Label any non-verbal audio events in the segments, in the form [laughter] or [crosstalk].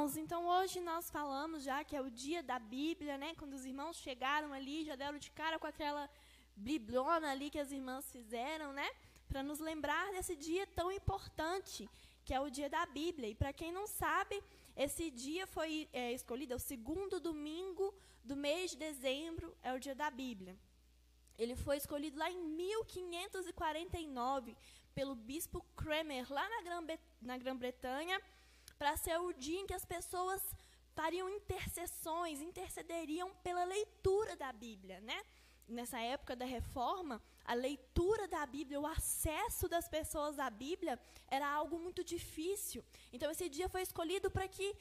irmãos, então hoje nós falamos já que é o dia da Bíblia, né? Quando os irmãos chegaram ali, já deram de cara com aquela bibliona ali que as irmãs fizeram, né? Para nos lembrar desse dia tão importante, que é o dia da Bíblia. E para quem não sabe, esse dia foi é, escolhido, é o segundo domingo do mês de dezembro, é o dia da Bíblia. Ele foi escolhido lá em 1549 pelo bispo Kramer, lá na Grã-Bretanha, para ser o dia em que as pessoas fariam intercessões, intercederiam pela leitura da Bíblia, né? Nessa época da reforma, a leitura da Bíblia, o acesso das pessoas à Bíblia era algo muito difícil. Então, esse dia foi escolhido para que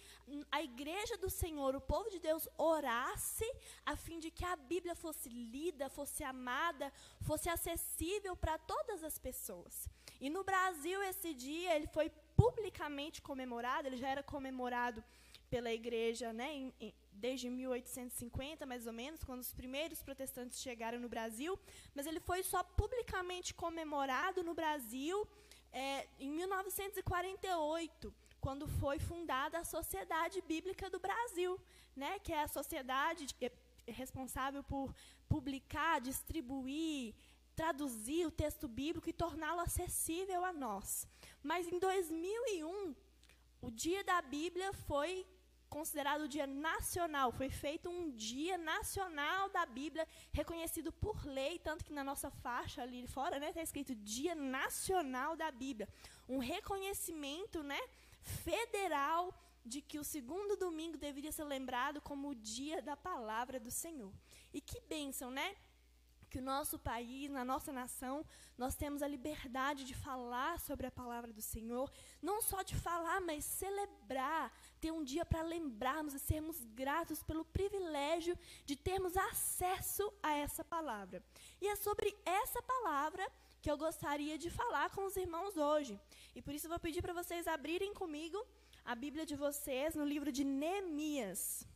a igreja do Senhor, o povo de Deus, orasse a fim de que a Bíblia fosse lida, fosse amada, fosse acessível para todas as pessoas. E no Brasil, esse dia, ele foi publicamente comemorado, ele já era comemorado pela igreja né, em, em, desde 1850, mais ou menos, quando os primeiros protestantes chegaram no Brasil, mas ele foi só publicamente comemorado no Brasil é, em 1948, quando foi fundada a Sociedade Bíblica do Brasil, né, que é a sociedade é, responsável por publicar, distribuir, traduzir o texto bíblico e torná-lo acessível a nós. Mas em 2001, o Dia da Bíblia foi considerado o dia nacional, foi feito um dia nacional da Bíblia, reconhecido por lei, tanto que na nossa faixa ali fora está né, tá escrito Dia Nacional da Bíblia. Um reconhecimento né, federal de que o segundo domingo deveria ser lembrado como o dia da palavra do Senhor. E que bênção, né? Que o nosso país, na nossa nação, nós temos a liberdade de falar sobre a palavra do Senhor, não só de falar, mas celebrar, ter um dia para lembrarmos e sermos gratos pelo privilégio de termos acesso a essa palavra. E é sobre essa palavra que eu gostaria de falar com os irmãos hoje. E por isso eu vou pedir para vocês abrirem comigo a Bíblia de vocês no livro de Neemias.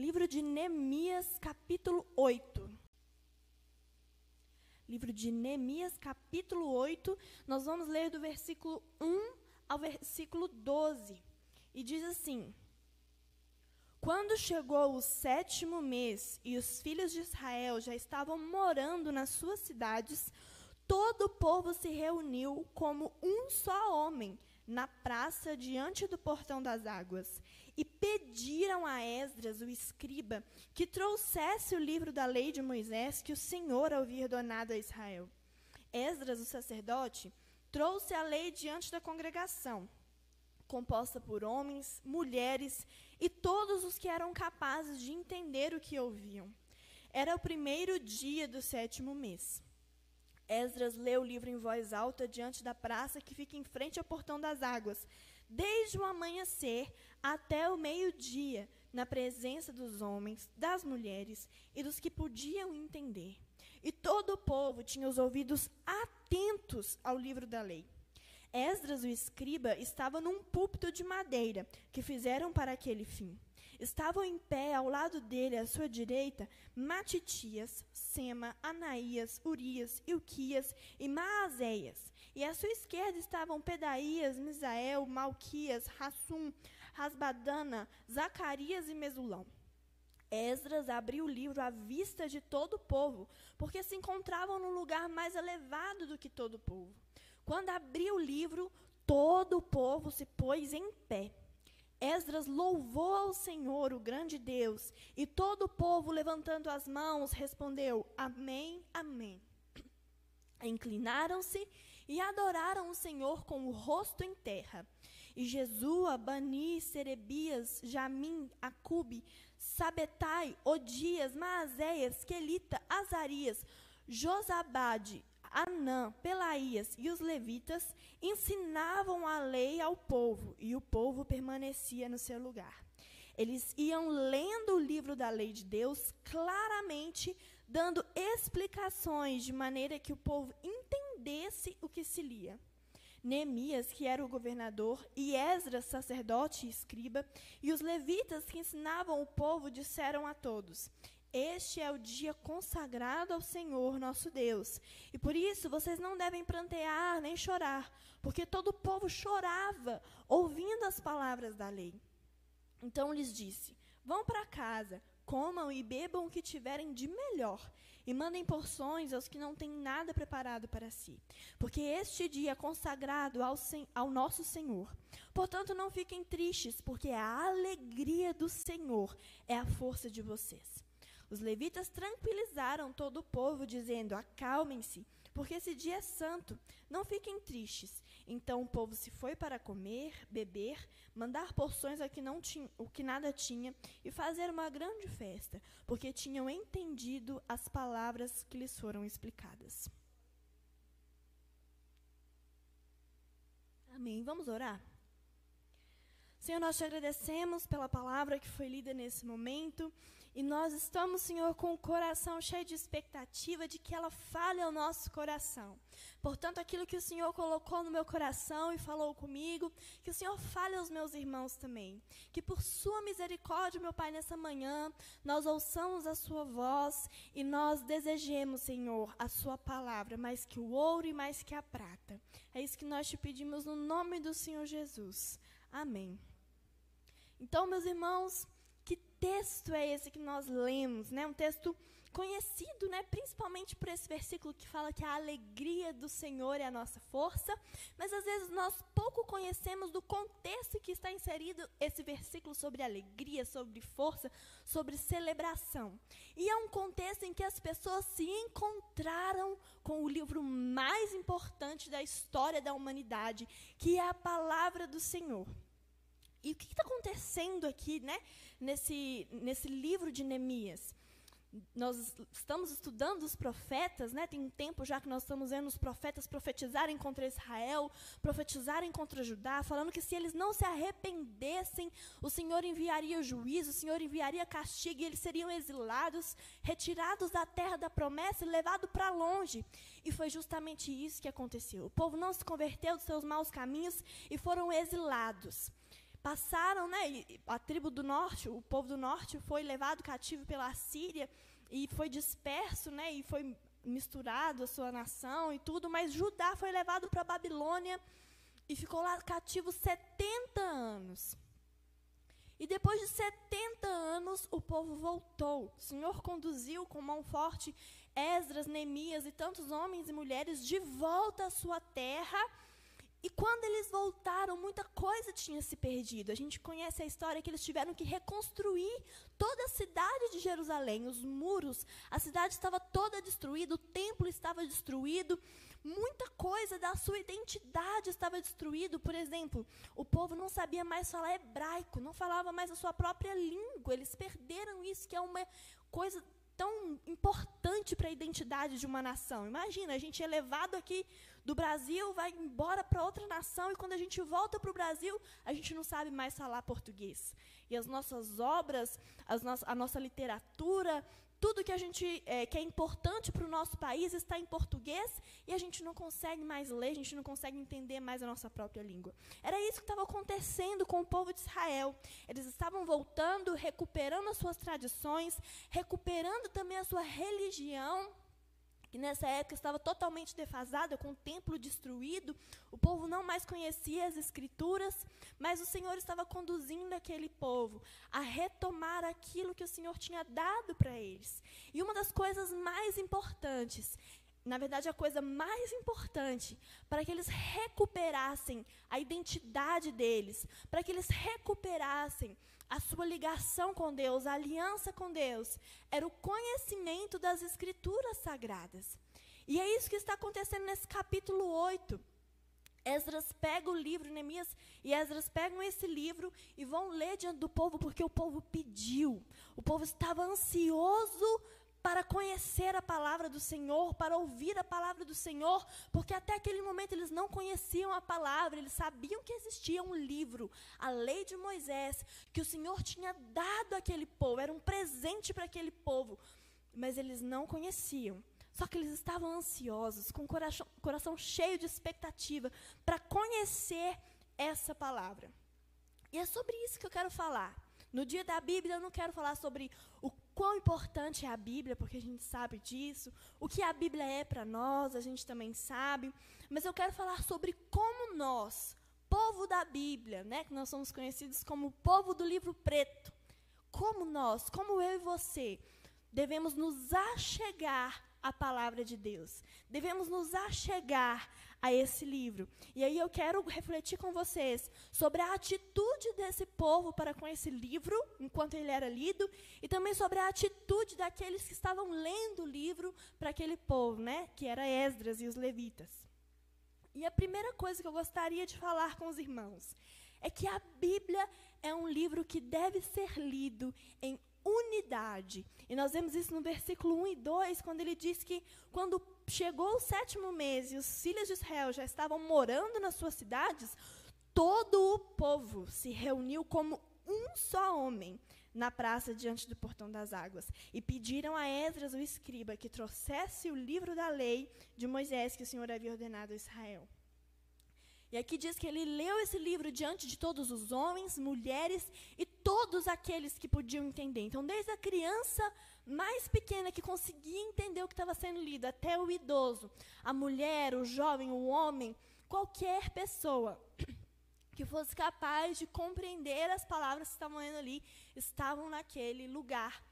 Livro de Neemias, capítulo 8. Livro de Neemias, capítulo 8. Nós vamos ler do versículo 1 ao versículo 12. E diz assim: Quando chegou o sétimo mês e os filhos de Israel já estavam morando nas suas cidades, todo o povo se reuniu como um só homem na praça diante do portão das águas e pediram a Esdras, o escriba, que trouxesse o livro da lei de Moisés que o Senhor havia donado a Israel. Esdras, o sacerdote, trouxe a lei diante da congregação, composta por homens, mulheres e todos os que eram capazes de entender o que ouviam. Era o primeiro dia do sétimo mês. Esdras leu o livro em voz alta diante da praça que fica em frente ao portão das águas, desde o amanhecer até o meio-dia, na presença dos homens, das mulheres e dos que podiam entender. E todo o povo tinha os ouvidos atentos ao livro da lei. Esdras, o escriba, estava num púlpito de madeira que fizeram para aquele fim. Estavam em pé ao lado dele, à sua direita, Matitias, Sema, Anaías, Urias, Ilquias e Maazéias. E à sua esquerda estavam Pedaías, Misael, Malquias, Rassum, Rasbadana, Zacarias e Mesulão. Esdras abriu o livro à vista de todo o povo, porque se encontravam no lugar mais elevado do que todo o povo. Quando abriu o livro, todo o povo se pôs em pé. Esdras louvou ao Senhor, o grande Deus, e todo o povo, levantando as mãos, respondeu: Amém, Amém. Inclinaram-se e adoraram o Senhor com o rosto em terra. E Jesua, Bani, Serebias, Jamim, Acube, Sabetai, Odias, Maazéias, Quelita, Azarias, Josabade, Anã, Pelaías e os levitas ensinavam a lei ao povo, e o povo permanecia no seu lugar. Eles iam lendo o livro da lei de Deus claramente, dando explicações de maneira que o povo entendesse o que se lia. Neemias, que era o governador, e Esdras, sacerdote e escriba, e os levitas que ensinavam o povo, disseram a todos: Este é o dia consagrado ao Senhor nosso Deus. E por isso vocês não devem prantear nem chorar, porque todo o povo chorava ouvindo as palavras da lei. Então lhes disse: Vão para casa, comam e bebam o que tiverem de melhor, e mandem porções aos que não têm nada preparado para si, porque este dia é consagrado ao, ao nosso Senhor. Portanto, não fiquem tristes, porque a alegria do Senhor é a força de vocês. Os levitas tranquilizaram todo o povo, dizendo: Acalmem-se, porque esse dia é santo, não fiquem tristes. Então o povo se foi para comer, beber, mandar porções a que não tinha, o que nada tinha e fazer uma grande festa, porque tinham entendido as palavras que lhes foram explicadas. Amém. Vamos orar? Senhor, nós te agradecemos pela palavra que foi lida nesse momento. E nós estamos, Senhor, com o coração cheio de expectativa de que ela fale ao nosso coração. Portanto, aquilo que o Senhor colocou no meu coração e falou comigo, que o Senhor fale aos meus irmãos também. Que por Sua misericórdia, meu Pai, nessa manhã, nós ouçamos a Sua voz e nós desejemos, Senhor, a Sua palavra, mais que o ouro e mais que a prata. É isso que nós te pedimos no nome do Senhor Jesus. Amém. Então, meus irmãos, texto é esse que nós lemos, né? Um texto conhecido, né, principalmente por esse versículo que fala que a alegria do Senhor é a nossa força, mas às vezes nós pouco conhecemos do contexto que está inserido esse versículo sobre alegria, sobre força, sobre celebração. E é um contexto em que as pessoas se encontraram com o livro mais importante da história da humanidade, que é a palavra do Senhor. E o que está acontecendo aqui, né, nesse, nesse livro de Neemias? Nós estamos estudando os profetas, né? Tem um tempo já que nós estamos vendo os profetas profetizarem contra Israel, profetizarem contra Judá, falando que se eles não se arrependessem, o Senhor enviaria juízo, o Senhor enviaria castigo e eles seriam exilados, retirados da terra da promessa e levados para longe. E foi justamente isso que aconteceu. O povo não se converteu dos seus maus caminhos e foram exilados passaram, né, a tribo do norte, o povo do norte foi levado cativo pela Síria e foi disperso, né, e foi misturado a sua nação e tudo, mas Judá foi levado para a Babilônia e ficou lá cativo 70 anos. E depois de 70 anos, o povo voltou. O Senhor conduziu com mão forte Esdras, Neemias e tantos homens e mulheres de volta à sua terra e quando eles voltaram, muita coisa tinha se perdido. A gente conhece a história que eles tiveram que reconstruir toda a cidade de Jerusalém, os muros, a cidade estava toda destruída, o templo estava destruído, muita coisa da sua identidade estava destruído. Por exemplo, o povo não sabia mais falar hebraico, não falava mais a sua própria língua. Eles perderam isso, que é uma coisa tão importante para a identidade de uma nação. Imagina, a gente é levado aqui do Brasil, vai embora para outra nação e quando a gente volta para o Brasil, a gente não sabe mais falar português. E as nossas obras, as no a nossa literatura, tudo que a gente é, que é importante para o nosso país está em português e a gente não consegue mais ler, a gente não consegue entender mais a nossa própria língua. Era isso que estava acontecendo com o povo de Israel. Eles estavam voltando, recuperando as suas tradições, recuperando também a sua religião que nessa época estava totalmente defasada, com o templo destruído, o povo não mais conhecia as escrituras, mas o Senhor estava conduzindo aquele povo a retomar aquilo que o Senhor tinha dado para eles. E uma das coisas mais importantes na verdade, a coisa mais importante para que eles recuperassem a identidade deles, para que eles recuperassem a sua ligação com Deus, a aliança com Deus, era o conhecimento das Escrituras Sagradas. E é isso que está acontecendo nesse capítulo 8. Esdras pega o livro, Neemias e Esdras pegam esse livro e vão ler diante do povo, porque o povo pediu. O povo estava ansioso para conhecer a palavra do Senhor, para ouvir a palavra do Senhor, porque até aquele momento eles não conheciam a palavra, eles sabiam que existia um livro, a lei de Moisés, que o Senhor tinha dado àquele povo, era um presente para aquele povo, mas eles não conheciam. Só que eles estavam ansiosos, com o coração, coração cheio de expectativa, para conhecer essa palavra. E é sobre isso que eu quero falar. No dia da Bíblia, eu não quero falar sobre o quão importante é a Bíblia, porque a gente sabe disso. O que a Bíblia é para nós, a gente também sabe. Mas eu quero falar sobre como nós, povo da Bíblia, né, que nós somos conhecidos como povo do livro preto, como nós, como eu e você, devemos nos achegar à palavra de Deus. Devemos nos achegar a esse livro. E aí eu quero refletir com vocês sobre a atitude desse povo para com esse livro, enquanto ele era lido, e também sobre a atitude daqueles que estavam lendo o livro para aquele povo, né, que era Esdras e os levitas. E a primeira coisa que eu gostaria de falar com os irmãos é que a Bíblia é um livro que deve ser lido em unidade. E nós vemos isso no versículo 1 e 2, quando ele diz que quando chegou o sétimo mês e os filhos de Israel já estavam morando nas suas cidades, todo o povo se reuniu como um só homem na praça diante do portão das águas e pediram a Esdras, o escriba, que trouxesse o livro da lei de Moisés que o Senhor havia ordenado a Israel. E aqui diz que ele leu esse livro diante de todos os homens, mulheres e todos aqueles que podiam entender. Então, desde a criança mais pequena que conseguia entender o que estava sendo lido, até o idoso, a mulher, o jovem, o homem, qualquer pessoa [clears throat] que fosse capaz de compreender as palavras que estavam lendo ali, estavam naquele lugar.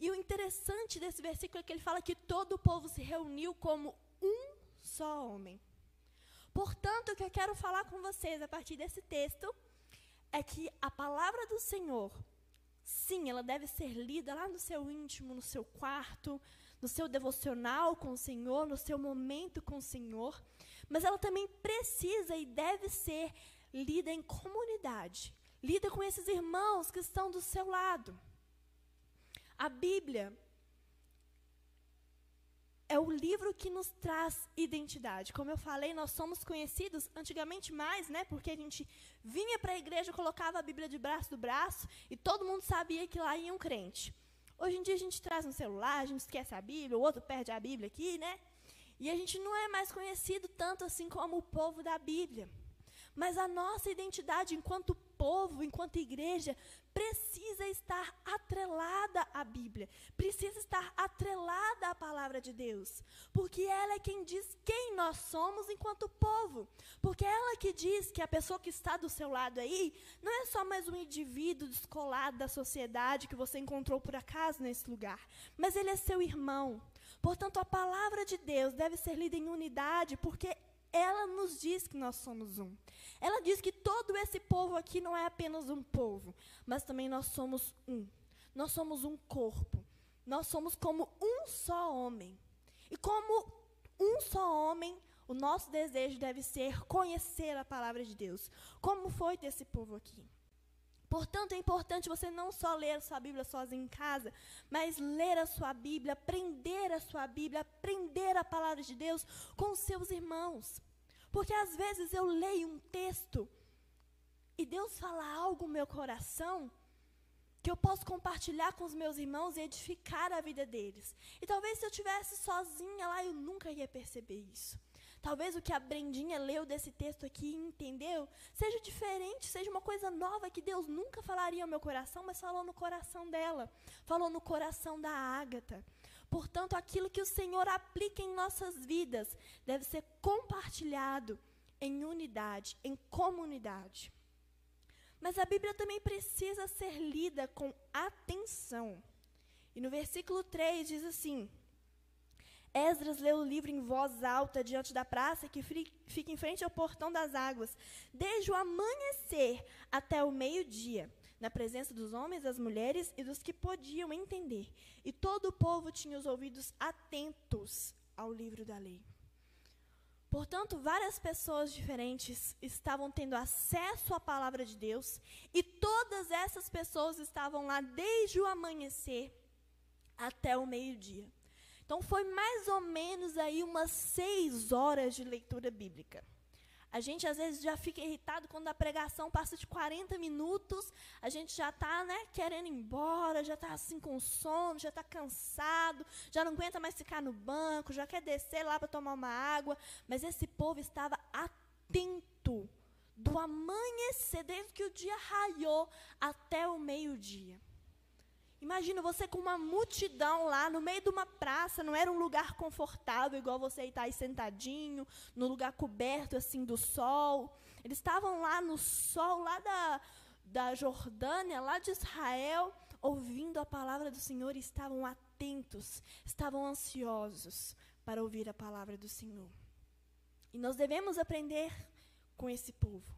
E o interessante desse versículo é que ele fala que todo o povo se reuniu como um só homem. Portanto, o que eu quero falar com vocês a partir desse texto é que a palavra do Senhor, sim, ela deve ser lida lá no seu íntimo, no seu quarto, no seu devocional com o Senhor, no seu momento com o Senhor, mas ela também precisa e deve ser lida em comunidade. Lida com esses irmãos que estão do seu lado. A Bíblia é o livro que nos traz identidade. Como eu falei, nós somos conhecidos antigamente mais, né? Porque a gente vinha para a igreja, colocava a Bíblia de braço do braço e todo mundo sabia que lá ia um crente. Hoje em dia a gente traz no celular, a gente esquece a Bíblia, o outro perde a Bíblia aqui, né? E a gente não é mais conhecido tanto assim como o povo da Bíblia. Mas a nossa identidade enquanto povo, enquanto igreja, precisa estar atrelada à Bíblia, precisa estar atrelada à palavra de Deus, porque ela é quem diz quem nós somos enquanto povo, porque ela que diz que a pessoa que está do seu lado aí não é só mais um indivíduo descolado da sociedade que você encontrou por acaso nesse lugar, mas ele é seu irmão. Portanto, a palavra de Deus deve ser lida em unidade, porque ela nos diz que nós somos um. Ela diz que todo esse povo aqui não é apenas um povo, mas também nós somos um. Nós somos um corpo. Nós somos como um só homem. E como um só homem, o nosso desejo deve ser conhecer a palavra de Deus. Como foi desse povo aqui? Portanto, é importante você não só ler a sua Bíblia sozinho em casa, mas ler a sua Bíblia, aprender a sua Bíblia, aprender a palavra de Deus com os seus irmãos. Porque às vezes eu leio um texto e Deus fala algo no meu coração que eu posso compartilhar com os meus irmãos e edificar a vida deles. E talvez se eu tivesse sozinha lá, eu nunca ia perceber isso. Talvez o que a Brendinha leu desse texto aqui e entendeu seja diferente, seja uma coisa nova que Deus nunca falaria ao meu coração, mas falou no coração dela, falou no coração da Ágata. Portanto, aquilo que o Senhor aplica em nossas vidas deve ser compartilhado em unidade, em comunidade. Mas a Bíblia também precisa ser lida com atenção. E no versículo 3 diz assim: Esdras leu o livro em voz alta diante da praça que fica em frente ao portão das águas, desde o amanhecer até o meio-dia, na presença dos homens, das mulheres e dos que podiam entender. E todo o povo tinha os ouvidos atentos ao livro da lei. Portanto, várias pessoas diferentes estavam tendo acesso à palavra de Deus, e todas essas pessoas estavam lá desde o amanhecer até o meio-dia. Então foi mais ou menos aí umas seis horas de leitura bíblica. A gente às vezes já fica irritado quando a pregação passa de 40 minutos, a gente já está né, querendo ir embora, já está assim com sono, já está cansado, já não aguenta mais ficar no banco, já quer descer lá para tomar uma água. Mas esse povo estava atento do amanhecer, desde que o dia raiou até o meio-dia. Imagina você com uma multidão lá no meio de uma praça, não era um lugar confortável, igual você está aí sentadinho, no lugar coberto assim do sol. Eles estavam lá no sol, lá da, da Jordânia, lá de Israel, ouvindo a palavra do Senhor e estavam atentos, estavam ansiosos para ouvir a palavra do Senhor. E nós devemos aprender com esse povo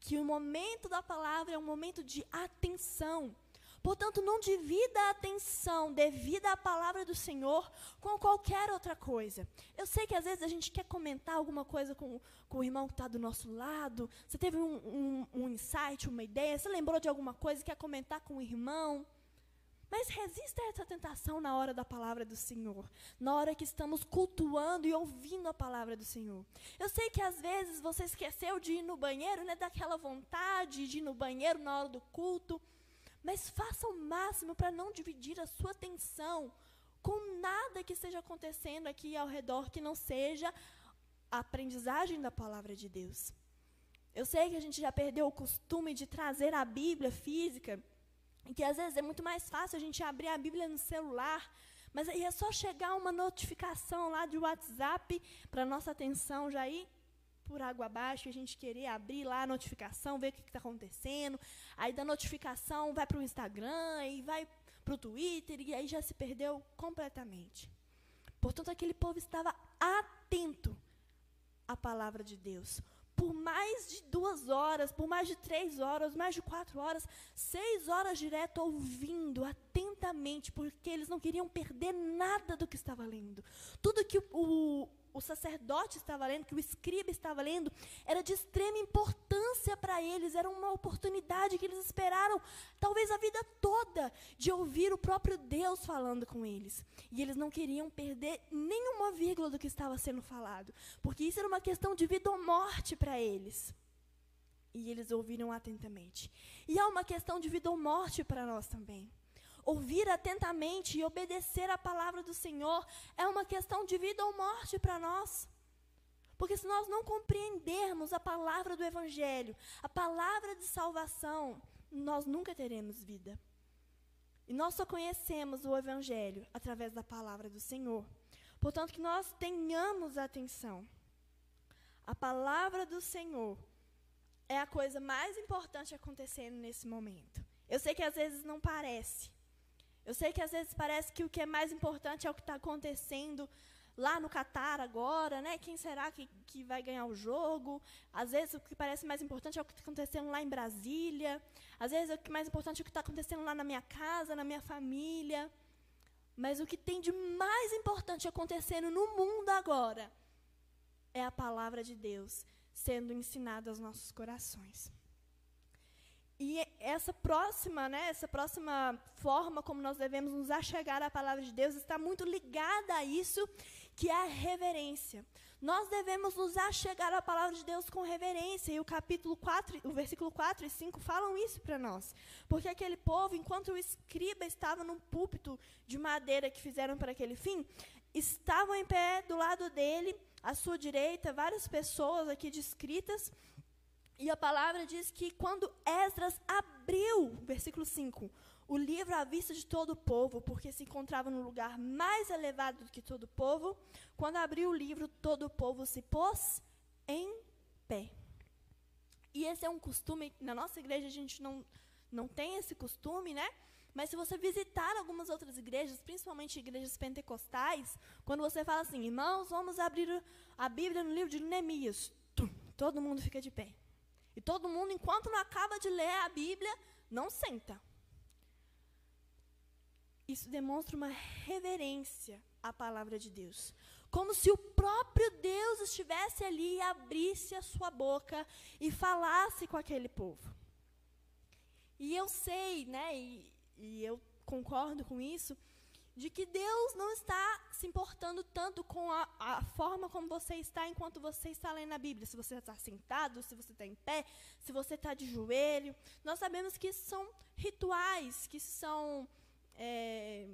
que o momento da palavra é um momento de atenção. Portanto, não divida a atenção devida à palavra do Senhor com qualquer outra coisa. Eu sei que às vezes a gente quer comentar alguma coisa com, com o irmão que está do nosso lado. Você teve um, um, um insight, uma ideia, você lembrou de alguma coisa, quer comentar com o irmão. Mas resista a essa tentação na hora da palavra do Senhor, na hora que estamos cultuando e ouvindo a palavra do Senhor. Eu sei que às vezes você esqueceu de ir no banheiro, né, daquela vontade de ir no banheiro na hora do culto. Mas faça o máximo para não dividir a sua atenção com nada que esteja acontecendo aqui ao redor que não seja a aprendizagem da palavra de Deus. Eu sei que a gente já perdeu o costume de trazer a Bíblia física, e que às vezes é muito mais fácil a gente abrir a Bíblia no celular, mas aí é só chegar uma notificação lá de WhatsApp para nossa atenção já ir por água abaixo, a gente querer abrir lá a notificação, ver o que está acontecendo. Aí da notificação vai para o Instagram, e vai para o Twitter, e aí já se perdeu completamente. Portanto, aquele povo estava atento à palavra de Deus. Por mais de duas horas, por mais de três horas, mais de quatro horas, seis horas direto ouvindo atentamente, porque eles não queriam perder nada do que estava lendo. Tudo que o, o sacerdote estava lendo, que o escriba estava lendo, era de extrema importância para eles, era uma oportunidade que eles esperaram, talvez a vida toda, de ouvir o próprio Deus falando com eles. E eles não queriam perder nenhuma vírgula do que estava sendo falado, porque isso era uma questão de vida ou morte para eles. E eles ouviram atentamente. E é uma questão de vida ou morte para nós também. Ouvir atentamente e obedecer a palavra do Senhor é uma questão de vida ou morte para nós. Porque se nós não compreendermos a palavra do Evangelho, a palavra de salvação, nós nunca teremos vida. E nós só conhecemos o Evangelho através da palavra do Senhor. Portanto, que nós tenhamos atenção. A palavra do Senhor é a coisa mais importante acontecendo nesse momento. Eu sei que às vezes não parece, eu sei que às vezes parece que o que é mais importante é o que está acontecendo lá no Catar agora, né? Quem será que, que vai ganhar o jogo? Às vezes o que parece mais importante é o que está acontecendo lá em Brasília. Às vezes o que é mais importante é o que está acontecendo lá na minha casa, na minha família. Mas o que tem de mais importante acontecendo no mundo agora é a palavra de Deus sendo ensinada aos nossos corações. E essa próxima, né, essa próxima forma como nós devemos nos achegar à palavra de Deus está muito ligada a isso, que é a reverência. Nós devemos nos achegar à palavra de Deus com reverência. E o capítulo 4, o versículo 4 e 5 falam isso para nós. Porque aquele povo, enquanto o escriba estava num púlpito de madeira que fizeram para aquele fim, estavam em pé do lado dele, à sua direita, várias pessoas aqui descritas, e a palavra diz que quando Esdras abriu, versículo 5, o livro à vista de todo o povo, porque se encontrava no lugar mais elevado do que todo o povo, quando abriu o livro, todo o povo se pôs em pé. E esse é um costume, na nossa igreja a gente não, não tem esse costume, né? Mas se você visitar algumas outras igrejas, principalmente igrejas pentecostais, quando você fala assim, irmãos, vamos abrir a Bíblia no livro de Neemias, todo mundo fica de pé. E todo mundo, enquanto não acaba de ler a Bíblia, não senta. Isso demonstra uma reverência à palavra de Deus. Como se o próprio Deus estivesse ali e abrisse a sua boca e falasse com aquele povo. E eu sei, né, e, e eu concordo com isso, de que Deus não está se importando tanto com a, a, forma como você está enquanto você está lendo a Bíblia. Se você está sentado, se você está em pé, se você está de joelho. Nós sabemos que são rituais, que são é,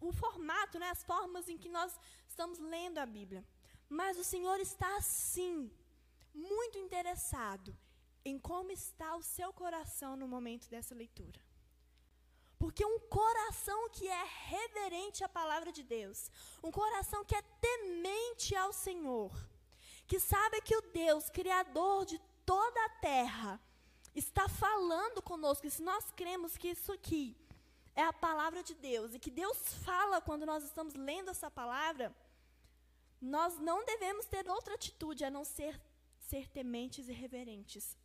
o formato, né, as formas em que nós estamos lendo a Bíblia. Mas o Senhor está, sim, muito interessado em como está o seu coração no momento dessa leitura. Porque um coração que é reverente à palavra de Deus, um coração que é temente ao Senhor, que sabe que o Deus, Criador de toda a terra, está falando conosco, e se nós cremos que isso aqui é a palavra de Deus, e que Deus fala quando nós estamos lendo essa palavra, nós não devemos ter outra atitude a não ser ser tementes e reverentes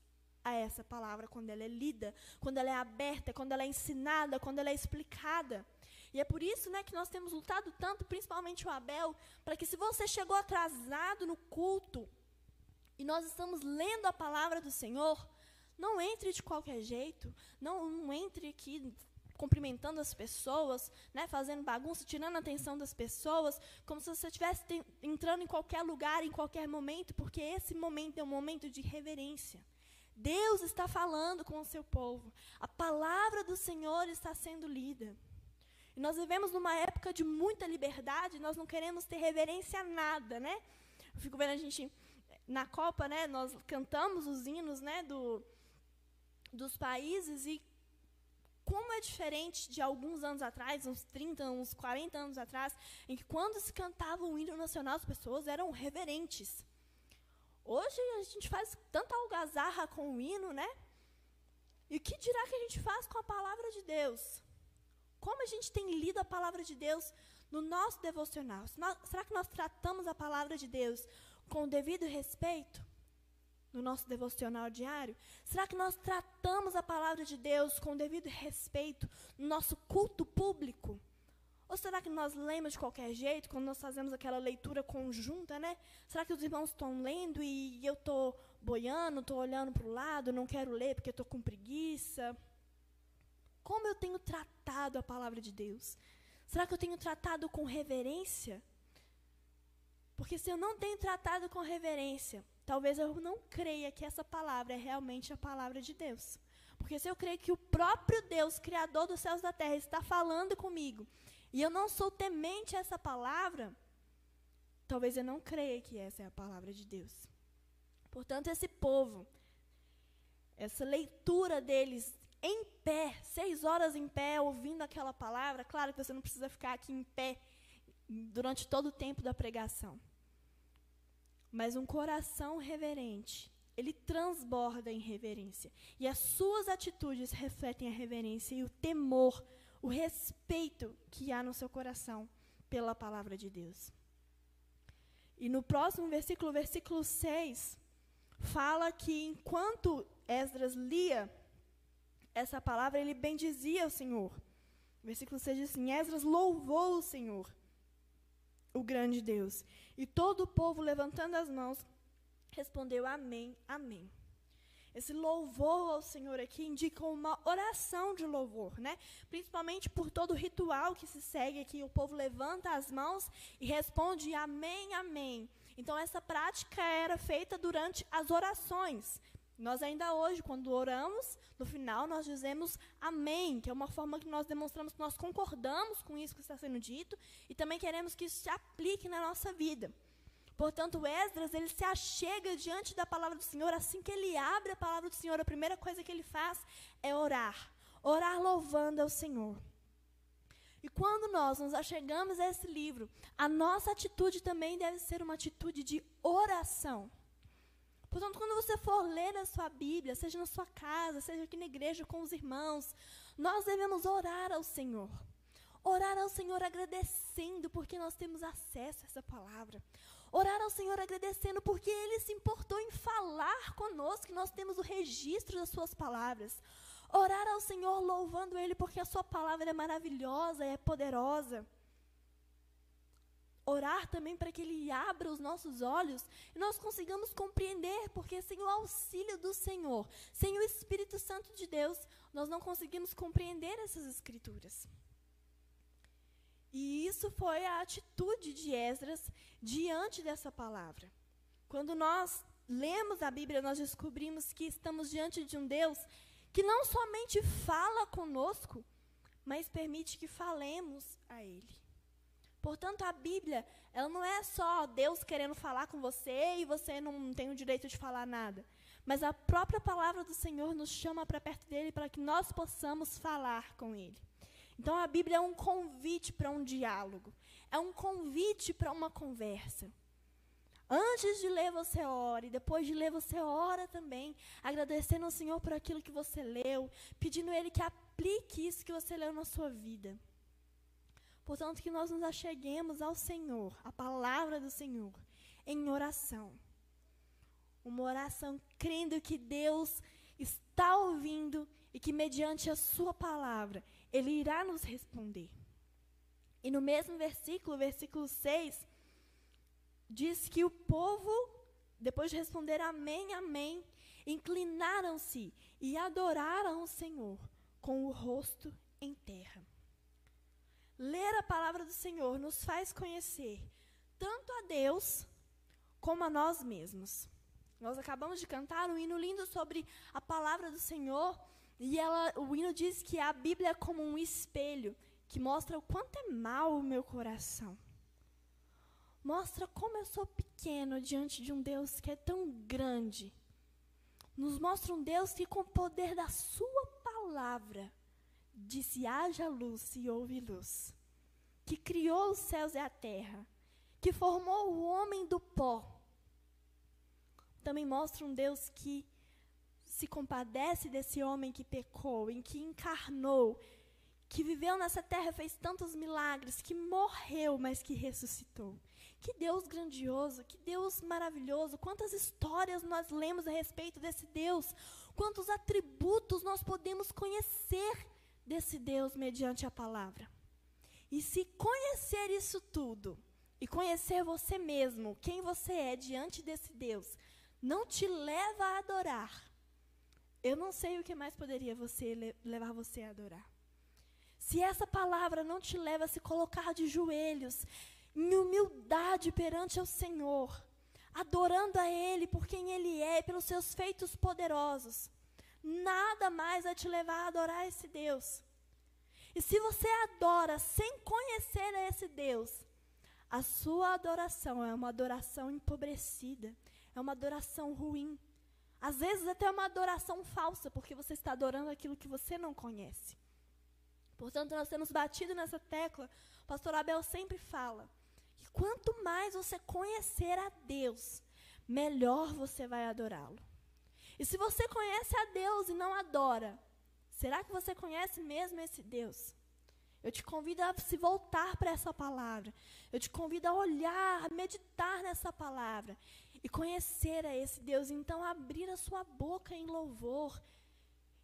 a essa palavra quando ela é lida, quando ela é aberta, quando ela é ensinada, quando ela é explicada. E é por isso né, que nós temos lutado tanto, principalmente o Abel, para que se você chegou atrasado no culto e nós estamos lendo a palavra do Senhor, não entre de qualquer jeito, não, não entre aqui cumprimentando as pessoas, né, fazendo bagunça, tirando a atenção das pessoas, como se você estivesse entrando em qualquer lugar, em qualquer momento, porque esse momento é um momento de reverência. Deus está falando com o seu povo. A palavra do Senhor está sendo lida. E nós vivemos numa época de muita liberdade, nós não queremos ter reverência a nada, né? Eu fico vendo a gente na Copa, né, nós cantamos os hinos, né, do, dos países e como é diferente de alguns anos atrás, uns 30, uns 40 anos atrás, em que quando se cantava o hino nacional, as pessoas eram reverentes. Hoje a gente faz tanta algazarra com o hino, né? E o que dirá que a gente faz com a palavra de Deus? Como a gente tem lido a palavra de Deus no nosso devocional? Será que nós tratamos a palavra de Deus com o devido respeito no nosso devocional diário? Será que nós tratamos a palavra de Deus com o devido respeito no nosso culto público? Ou será que nós lemos de qualquer jeito, quando nós fazemos aquela leitura conjunta, né? Será que os irmãos estão lendo e eu estou boiando, estou olhando para o lado, não quero ler porque estou com preguiça? Como eu tenho tratado a palavra de Deus? Será que eu tenho tratado com reverência? Porque se eu não tenho tratado com reverência, talvez eu não creia que essa palavra é realmente a palavra de Deus. Porque se eu creio que o próprio Deus, Criador dos céus e da terra, está falando comigo, e eu não sou temente a essa palavra, talvez eu não creia que essa é a palavra de Deus. Portanto, esse povo, essa leitura deles em pé, seis horas em pé, ouvindo aquela palavra, claro que você não precisa ficar aqui em pé durante todo o tempo da pregação. Mas um coração reverente, ele transborda em reverência. E as suas atitudes refletem a reverência e o temor o respeito que há no seu coração pela palavra de Deus. E no próximo versículo, versículo 6, fala que enquanto Esdras lia essa palavra, ele bendizia o Senhor. Versículo 6 diz assim: Esdras louvou o Senhor, o grande Deus. E todo o povo, levantando as mãos, respondeu: Amém, Amém. Esse louvor ao Senhor aqui indica uma oração de louvor, né? Principalmente por todo o ritual que se segue aqui, o povo levanta as mãos e responde amém, amém. Então essa prática era feita durante as orações. Nós ainda hoje, quando oramos, no final nós dizemos amém, que é uma forma que nós demonstramos que nós concordamos com isso que está sendo dito e também queremos que isso se aplique na nossa vida. Portanto, Esdras, ele se achega diante da palavra do Senhor, assim que ele abre a palavra do Senhor, a primeira coisa que ele faz é orar. Orar louvando ao Senhor. E quando nós nos achegamos a esse livro, a nossa atitude também deve ser uma atitude de oração. Portanto, quando você for ler a sua Bíblia, seja na sua casa, seja aqui na igreja com os irmãos, nós devemos orar ao Senhor. Orar ao Senhor agradecendo porque nós temos acesso a essa palavra. Orar ao Senhor agradecendo porque Ele se importou em falar conosco, que nós temos o registro das Suas palavras. Orar ao Senhor louvando Ele porque a Sua palavra é maravilhosa, é poderosa. Orar também para que Ele abra os nossos olhos e nós consigamos compreender, porque sem o auxílio do Senhor, sem o Espírito Santo de Deus, nós não conseguimos compreender essas Escrituras. E isso foi a atitude de Esdras diante dessa palavra. Quando nós lemos a Bíblia, nós descobrimos que estamos diante de um Deus que não somente fala conosco, mas permite que falemos a Ele. Portanto, a Bíblia, ela não é só Deus querendo falar com você e você não tem o direito de falar nada. Mas a própria palavra do Senhor nos chama para perto dele para que nós possamos falar com Ele. Então a Bíblia é um convite para um diálogo, é um convite para uma conversa. Antes de ler, você ora, e depois de ler, você ora também, agradecendo ao Senhor por aquilo que você leu, pedindo a Ele que aplique isso que você leu na sua vida. Portanto, que nós nos acheguemos ao Senhor, a palavra do Senhor, em oração. Uma oração crendo que Deus está ouvindo e que, mediante a Sua palavra, Ele irá nos responder. E no mesmo versículo, versículo 6, diz que o povo, depois de responder amém, amém, inclinaram-se e adoraram o Senhor com o rosto em terra. Ler a palavra do Senhor nos faz conhecer tanto a Deus como a nós mesmos. Nós acabamos de cantar um hino lindo sobre a palavra do Senhor, e ela, o hino diz que a Bíblia é como um espelho que mostra o quanto é mal o meu coração. Mostra como eu sou pequeno diante de um Deus que é tão grande. Nos mostra um Deus que, com o poder da Sua palavra, disse: haja luz e houve luz. Que criou os céus e a terra. Que formou o homem do pó. Também mostra um Deus que se compadece desse homem que pecou, em que encarnou, que viveu nessa terra, fez tantos milagres, que morreu, mas que ressuscitou. Que Deus grandioso, que Deus maravilhoso. Quantas histórias nós lemos a respeito desse Deus. Quantos atributos nós podemos conhecer desse Deus mediante a palavra. E se conhecer isso tudo, e conhecer você mesmo, quem você é diante desse Deus, não te leva a adorar, eu não sei o que mais poderia você levar você a adorar. Se essa palavra não te leva a se colocar de joelhos, em humildade perante o Senhor, adorando a Ele por quem Ele é, pelos seus feitos poderosos. Nada mais vai te levar a adorar esse Deus. E se você adora sem conhecer esse Deus, a sua adoração é uma adoração empobrecida, é uma adoração ruim. Às vezes até uma adoração falsa, porque você está adorando aquilo que você não conhece. Portanto, nós temos batido nessa tecla. O pastor Abel sempre fala que quanto mais você conhecer a Deus, melhor você vai adorá-lo. E se você conhece a Deus e não adora, será que você conhece mesmo esse Deus? Eu te convido a se voltar para essa palavra. Eu te convido a olhar, a meditar nessa palavra e conhecer a esse Deus. Então, abrir a sua boca em louvor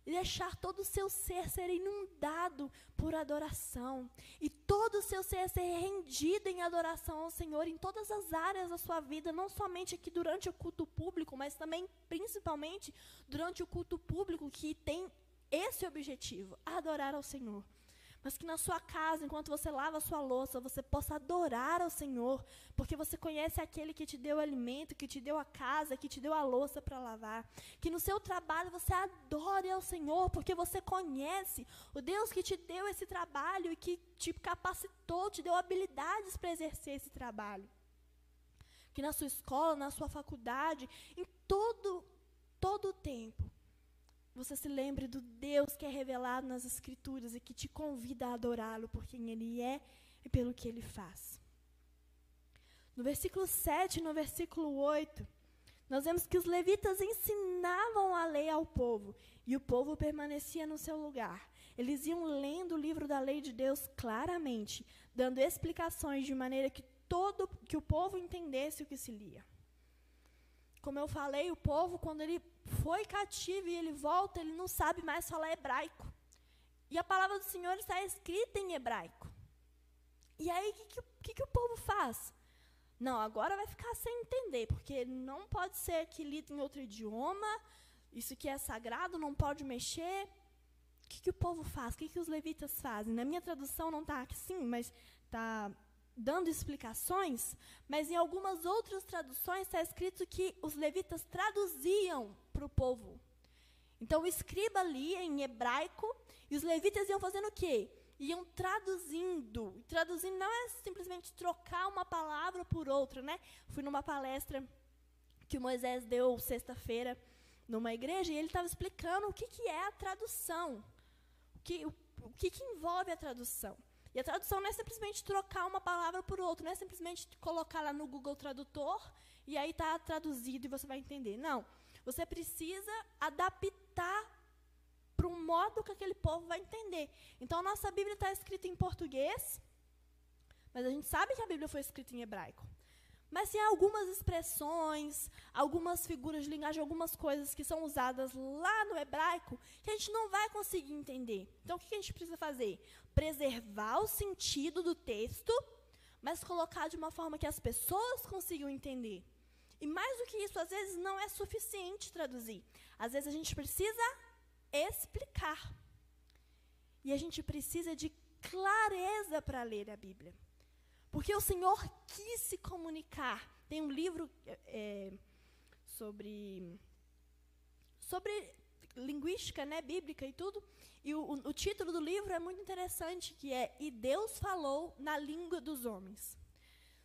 e deixar todo o seu ser ser inundado por adoração e todo o seu ser ser rendido em adoração ao Senhor em todas as áreas da sua vida, não somente aqui durante o culto público, mas também principalmente durante o culto público que tem esse objetivo, adorar ao Senhor mas que na sua casa, enquanto você lava a sua louça, você possa adorar ao Senhor, porque você conhece aquele que te deu o alimento, que te deu a casa, que te deu a louça para lavar. Que no seu trabalho você adore ao Senhor, porque você conhece o Deus que te deu esse trabalho e que te capacitou, te deu habilidades para exercer esse trabalho. Que na sua escola, na sua faculdade, em todo todo o tempo, você se lembre do Deus que é revelado nas Escrituras e que te convida a adorá-lo por quem Ele é e pelo que Ele faz. No versículo 7 e no versículo 8, nós vemos que os levitas ensinavam a lei ao povo e o povo permanecia no seu lugar. Eles iam lendo o livro da lei de Deus claramente, dando explicações de maneira que todo que o povo entendesse o que se lia. Como eu falei, o povo, quando ele foi cativo e ele volta, ele não sabe mais falar hebraico. E a palavra do Senhor está escrita em hebraico. E aí, o que, que, que, o povo faz? Não, agora vai ficar sem entender, porque não pode ser aqui lido em outro idioma, isso que é sagrado, não pode mexer. O que, que o povo faz? O que, que os levitas fazem? Na minha tradução não está assim, mas está dando explicações, mas em algumas outras traduções está escrito que os levitas traduziam para o povo. Então o escriba lia em hebraico e os levitas iam fazendo o quê? Iam traduzindo. E traduzindo não é simplesmente trocar uma palavra por outra, né? Fui numa palestra que o Moisés deu sexta-feira numa igreja e ele estava explicando o que, que é a tradução. O que, o que, que envolve a tradução. E a tradução não é simplesmente trocar uma palavra por outra, não é simplesmente colocar lá no Google Tradutor e aí está traduzido e você vai entender. Não. Você precisa adaptar para um modo que aquele povo vai entender. Então, a nossa Bíblia está escrita em português, mas a gente sabe que a Bíblia foi escrita em hebraico. Mas tem algumas expressões, algumas figuras de linguagem, algumas coisas que são usadas lá no hebraico que a gente não vai conseguir entender. Então, o que a gente precisa fazer? Preservar o sentido do texto, mas colocar de uma forma que as pessoas consigam entender. E mais do que isso, às vezes não é suficiente traduzir. Às vezes a gente precisa explicar. E a gente precisa de clareza para ler a Bíblia. Porque o Senhor quis se comunicar. Tem um livro é, sobre, sobre linguística né, bíblica e tudo. E o, o, título do livro é muito interessante, que é E Deus falou na língua dos homens.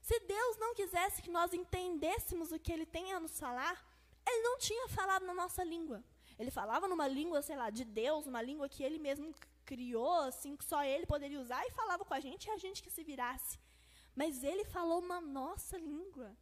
Se Deus não quisesse que nós entendêssemos o que Ele tem a nos falar, Ele não tinha falado na nossa língua. Ele falava numa língua, sei lá, de Deus, uma língua que Ele mesmo criou, assim, que só Ele poderia usar, e falava com a gente, e a gente que se virasse. Mas ele falou na nossa língua,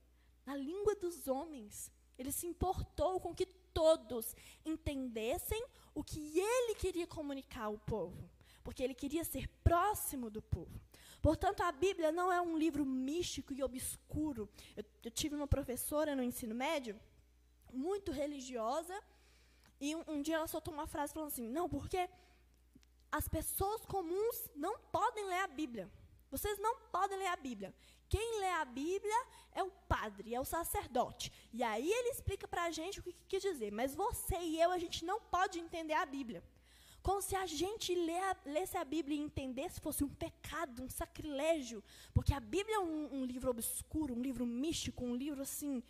na língua dos homens. Ele se importou com que todos entendessem o que ele queria comunicar ao povo, porque ele queria ser próximo do povo. Portanto, a Bíblia não é um livro místico e obscuro. Eu, eu tive uma professora no ensino médio, muito religiosa, e um, um dia ela soltou uma frase falando assim: não, porque as pessoas comuns não podem ler a Bíblia. Vocês não podem ler a Bíblia. Quem lê a Bíblia é o padre, é o sacerdote. E aí ele explica para a gente o que, que dizer. Mas você e eu, a gente não pode entender a Bíblia. Como se a gente lesse a Bíblia e entendesse fosse um pecado, um sacrilégio. Porque a Bíblia é um, um livro obscuro, um livro místico, um livro assim.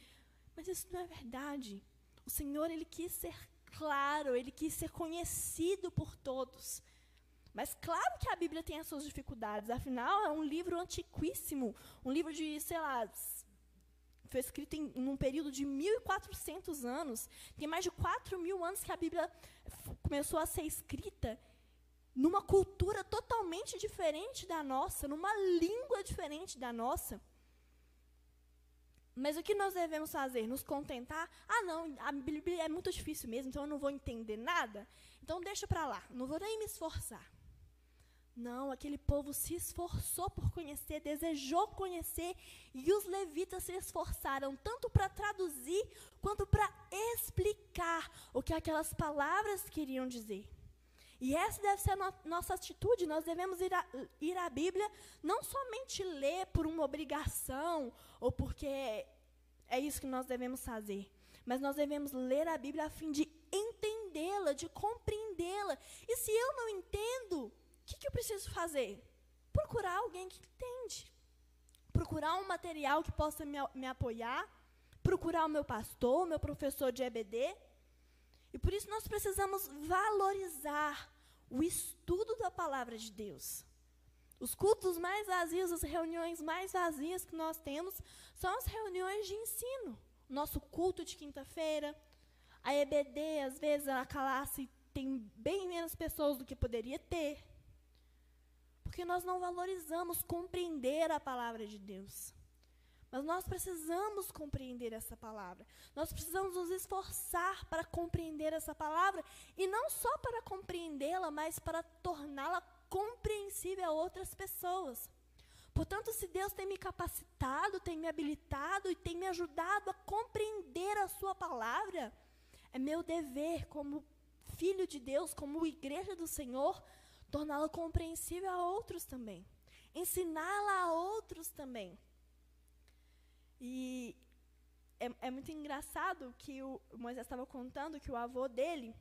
Mas isso não é verdade. O Senhor, ele quis ser claro, ele quis ser conhecido por todos. Mas claro que a Bíblia tem as suas dificuldades, afinal é um livro antiquíssimo, um livro de, sei lá, foi escrito em, um período de 1.400 anos, tem mais de 4 mil anos que a Bíblia começou a ser escrita, numa cultura totalmente diferente da nossa, numa língua diferente da nossa. Mas o que nós devemos fazer? Nos contentar? Ah, não, a Bíblia é muito difícil mesmo, então eu não vou entender nada. Então deixa para lá, não vou nem me esforçar. Não, aquele povo se esforçou por conhecer, desejou conhecer, e os levitas se esforçaram tanto para traduzir quanto para explicar o que aquelas palavras queriam dizer. E essa deve ser a no nossa atitude. Nós devemos ir, a, ir à Bíblia não somente ler por uma obrigação ou porque é isso que nós devemos fazer, mas nós devemos ler a Bíblia a fim de entendê-la, de compreendê-la. E se eu não entendo, que, que eu preciso fazer? Procurar alguém que entende. Procurar um material que possa me, me apoiar. Procurar o meu pastor, o meu professor de EBD. E por isso nós precisamos valorizar o estudo da palavra de Deus. Os cultos mais vazios, as reuniões mais vazias que nós temos são as reuniões de ensino. Nosso culto de quinta-feira, a EBD, às vezes, a classe tem bem menos pessoas do que poderia ter. Porque nós não valorizamos compreender a palavra de Deus. Mas nós precisamos compreender essa palavra. Nós precisamos nos esforçar para compreender essa palavra. E não só para compreendê-la, mas para torná-la compreensível a outras pessoas. Portanto, se Deus tem me capacitado, tem me habilitado e tem me ajudado a compreender a Sua palavra, é meu dever, como filho de Deus, como igreja do Senhor, torná-la compreensível a outros também, ensiná-la a outros também. E é, é muito engraçado que o Moisés estava contando que o avô dele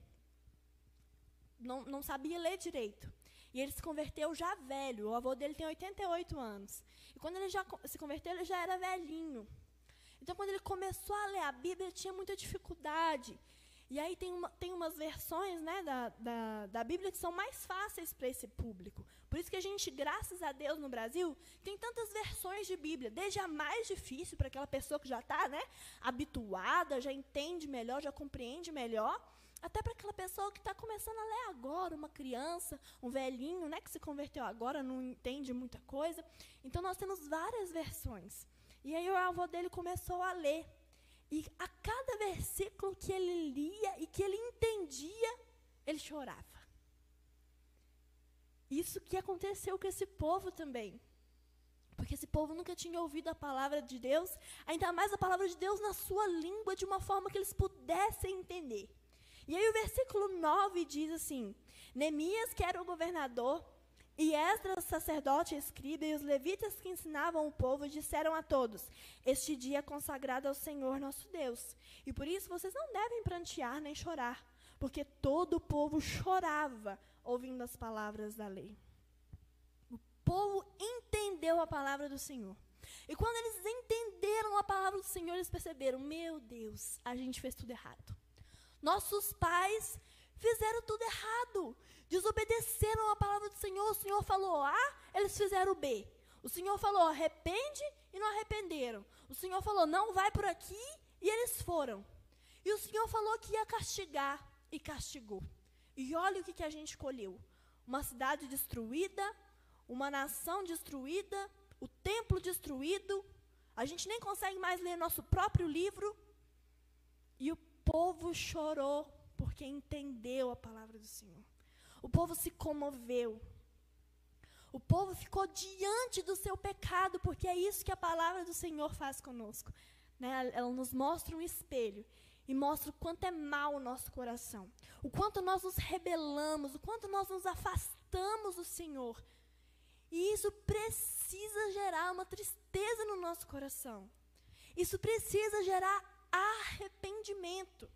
não, não sabia ler direito. E ele se converteu já velho. O avô dele tem 88 anos. E quando ele já se converteu, ele já era velhinho. Então, quando ele começou a ler a Bíblia, ele tinha muita dificuldade. E aí tem, uma, tem umas versões né, da, da, da Bíblia que são mais fáceis para esse público. Por isso que a gente, graças a Deus, no Brasil, tem tantas versões de Bíblia. Desde a mais difícil para aquela pessoa que já está né, habituada, já entende melhor, já compreende melhor, até para aquela pessoa que está começando a ler agora, uma criança, um velhinho, né, que se converteu agora, não entende muita coisa. Então nós temos várias versões. E aí o avô dele começou a ler. E a cada versículo que ele lia e que ele entendia, ele chorava. Isso que aconteceu com esse povo também. Porque esse povo nunca tinha ouvido a palavra de Deus, ainda mais a palavra de Deus na sua língua, de uma forma que eles pudessem entender. E aí o versículo 9 diz assim: Neemias, que era o governador, e Esdras, sacerdote escriba, e os levitas que ensinavam o povo, disseram a todos: Este dia é consagrado ao Senhor nosso Deus. E por isso vocês não devem prantear nem chorar, porque todo o povo chorava ouvindo as palavras da lei. O povo entendeu a palavra do Senhor. E quando eles entenderam a palavra do Senhor, eles perceberam: Meu Deus, a gente fez tudo errado. Nossos pais fizeram tudo errado. Desobedeceram a palavra do Senhor. O Senhor falou A, eles fizeram B. O Senhor falou arrepende e não arrependeram. O Senhor falou não vai por aqui e eles foram. E o Senhor falou que ia castigar e castigou. E olha o que, que a gente colheu: uma cidade destruída, uma nação destruída, o templo destruído. A gente nem consegue mais ler nosso próprio livro. E o povo chorou porque entendeu a palavra do Senhor. O povo se comoveu. O povo ficou diante do seu pecado, porque é isso que a palavra do Senhor faz conosco. Né? Ela nos mostra um espelho e mostra o quanto é mal o nosso coração, o quanto nós nos rebelamos, o quanto nós nos afastamos do Senhor. E isso precisa gerar uma tristeza no nosso coração. Isso precisa gerar arrependimento.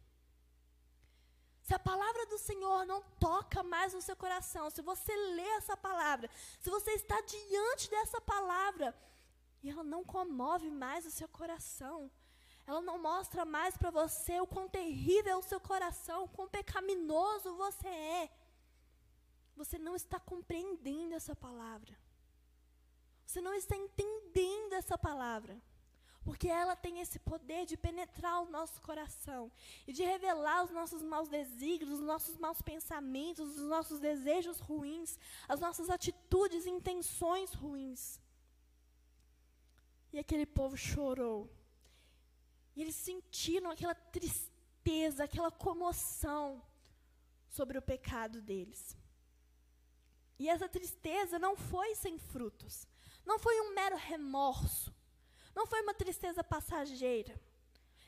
Se a palavra do Senhor não toca mais no seu coração, se você lê essa palavra, se você está diante dessa palavra e ela não comove mais o seu coração, ela não mostra mais para você o quão terrível é o seu coração, o quão pecaminoso você é, você não está compreendendo essa palavra. Você não está entendendo essa palavra. Porque ela tem esse poder de penetrar o nosso coração e de revelar os nossos maus desígnios, os nossos maus pensamentos, os nossos desejos ruins, as nossas atitudes e intenções ruins. E aquele povo chorou. E eles sentiram aquela tristeza, aquela comoção sobre o pecado deles. E essa tristeza não foi sem frutos. Não foi um mero remorso não foi uma tristeza passageira.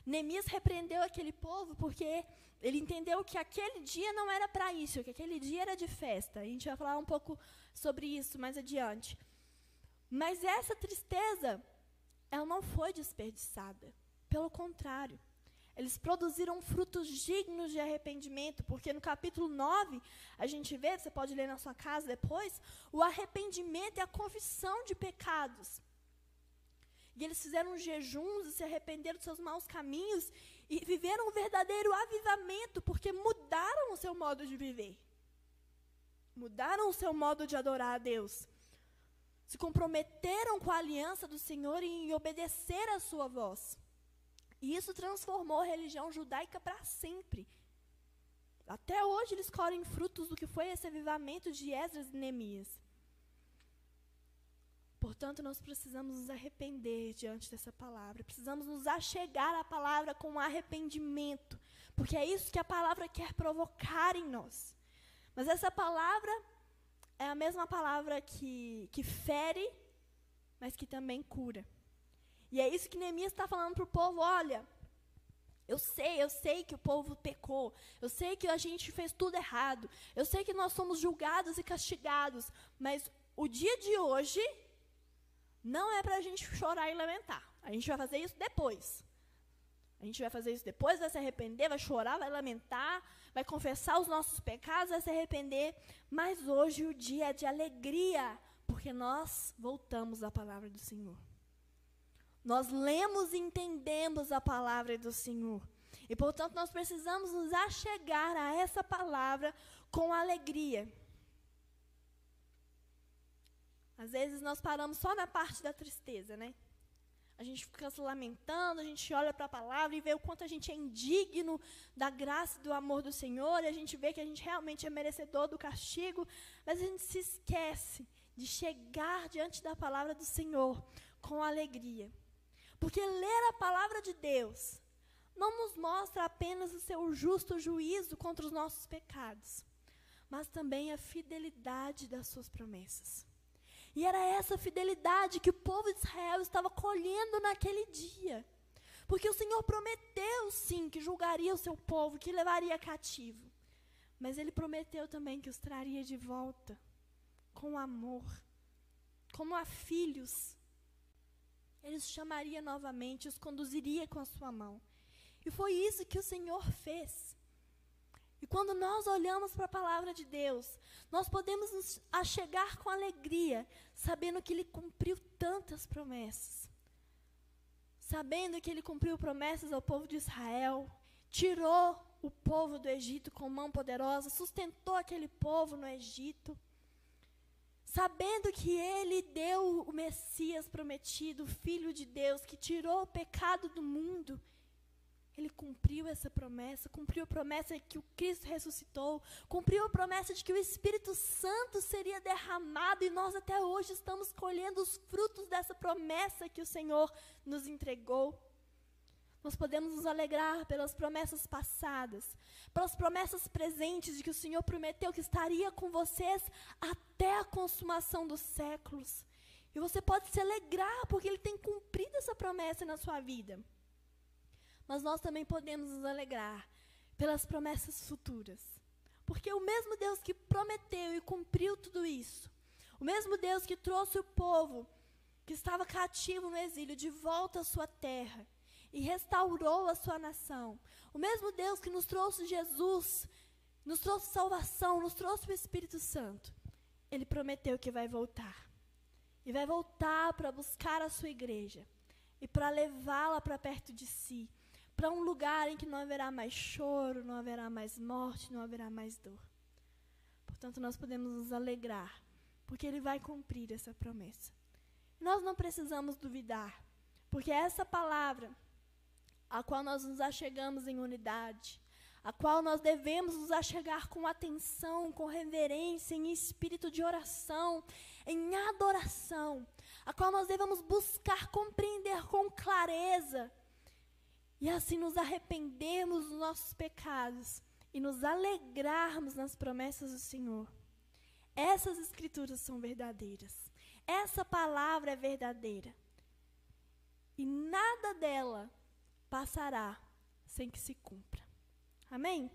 Neemias repreendeu aquele povo porque ele entendeu que aquele dia não era para isso, que aquele dia era de festa. A gente vai falar um pouco sobre isso mais adiante. Mas essa tristeza, ela não foi desperdiçada. Pelo contrário, eles produziram frutos dignos de arrependimento, porque no capítulo 9, a gente vê, você pode ler na sua casa depois, o arrependimento é a confissão de pecados. E eles fizeram jejuns e se arrependeram dos seus maus caminhos e viveram um verdadeiro avivamento, porque mudaram o seu modo de viver. Mudaram o seu modo de adorar a Deus. Se comprometeram com a aliança do Senhor em obedecer a sua voz. E isso transformou a religião judaica para sempre. Até hoje eles colhem frutos do que foi esse avivamento de Esdras e Neemias. Portanto, nós precisamos nos arrepender diante dessa palavra. Precisamos nos achegar à palavra com arrependimento. Porque é isso que a palavra quer provocar em nós. Mas essa palavra é a mesma palavra que, que fere, mas que também cura. E é isso que Neemias está falando para o povo: olha, eu sei, eu sei que o povo pecou. Eu sei que a gente fez tudo errado. Eu sei que nós somos julgados e castigados. Mas o dia de hoje não é para a gente chorar e lamentar. A gente vai fazer isso depois. A gente vai fazer isso depois, vai se arrepender, vai chorar, vai lamentar, vai confessar os nossos pecados, vai se arrepender. Mas hoje o dia é de alegria, porque nós voltamos à palavra do Senhor. Nós lemos e entendemos a palavra do Senhor. E, portanto, nós precisamos nos achegar a essa palavra com alegria. Às vezes nós paramos só na parte da tristeza, né? a gente fica se lamentando, a gente olha para a palavra e vê o quanto a gente é indigno da graça e do amor do Senhor, e a gente vê que a gente realmente é merecedor do castigo, mas a gente se esquece de chegar diante da palavra do Senhor com alegria. Porque ler a palavra de Deus não nos mostra apenas o seu justo juízo contra os nossos pecados, mas também a fidelidade das suas promessas. E era essa fidelidade que o povo de Israel estava colhendo naquele dia. Porque o Senhor prometeu, sim, que julgaria o seu povo, que levaria cativo. Mas ele prometeu também que os traria de volta com amor, como a filhos. Ele os chamaria novamente, os conduziria com a sua mão. E foi isso que o Senhor fez. E quando nós olhamos para a palavra de Deus, nós podemos nos achegar com alegria, sabendo que Ele cumpriu tantas promessas. Sabendo que Ele cumpriu promessas ao povo de Israel, tirou o povo do Egito com mão poderosa, sustentou aquele povo no Egito. Sabendo que Ele deu o Messias prometido, o Filho de Deus, que tirou o pecado do mundo ele cumpriu essa promessa, cumpriu a promessa de que o Cristo ressuscitou, cumpriu a promessa de que o Espírito Santo seria derramado e nós até hoje estamos colhendo os frutos dessa promessa que o Senhor nos entregou. Nós podemos nos alegrar pelas promessas passadas, pelas promessas presentes de que o Senhor prometeu que estaria com vocês até a consumação dos séculos. E você pode se alegrar porque Ele tem cumprido essa promessa na sua vida mas nós também podemos nos alegrar pelas promessas futuras. Porque o mesmo Deus que prometeu e cumpriu tudo isso, o mesmo Deus que trouxe o povo que estava cativo no exílio de volta à sua terra e restaurou a sua nação, o mesmo Deus que nos trouxe Jesus, nos trouxe salvação, nos trouxe o Espírito Santo, ele prometeu que vai voltar. E vai voltar para buscar a sua igreja e para levá-la para perto de si para um lugar em que não haverá mais choro, não haverá mais morte, não haverá mais dor. Portanto, nós podemos nos alegrar, porque Ele vai cumprir essa promessa. Nós não precisamos duvidar, porque essa palavra, a qual nós nos achegamos em unidade, a qual nós devemos nos achegar com atenção, com reverência, em espírito de oração, em adoração, a qual nós devemos buscar compreender com clareza, e assim nos arrependermos dos nossos pecados e nos alegrarmos nas promessas do Senhor. Essas escrituras são verdadeiras. Essa palavra é verdadeira. E nada dela passará sem que se cumpra. Amém?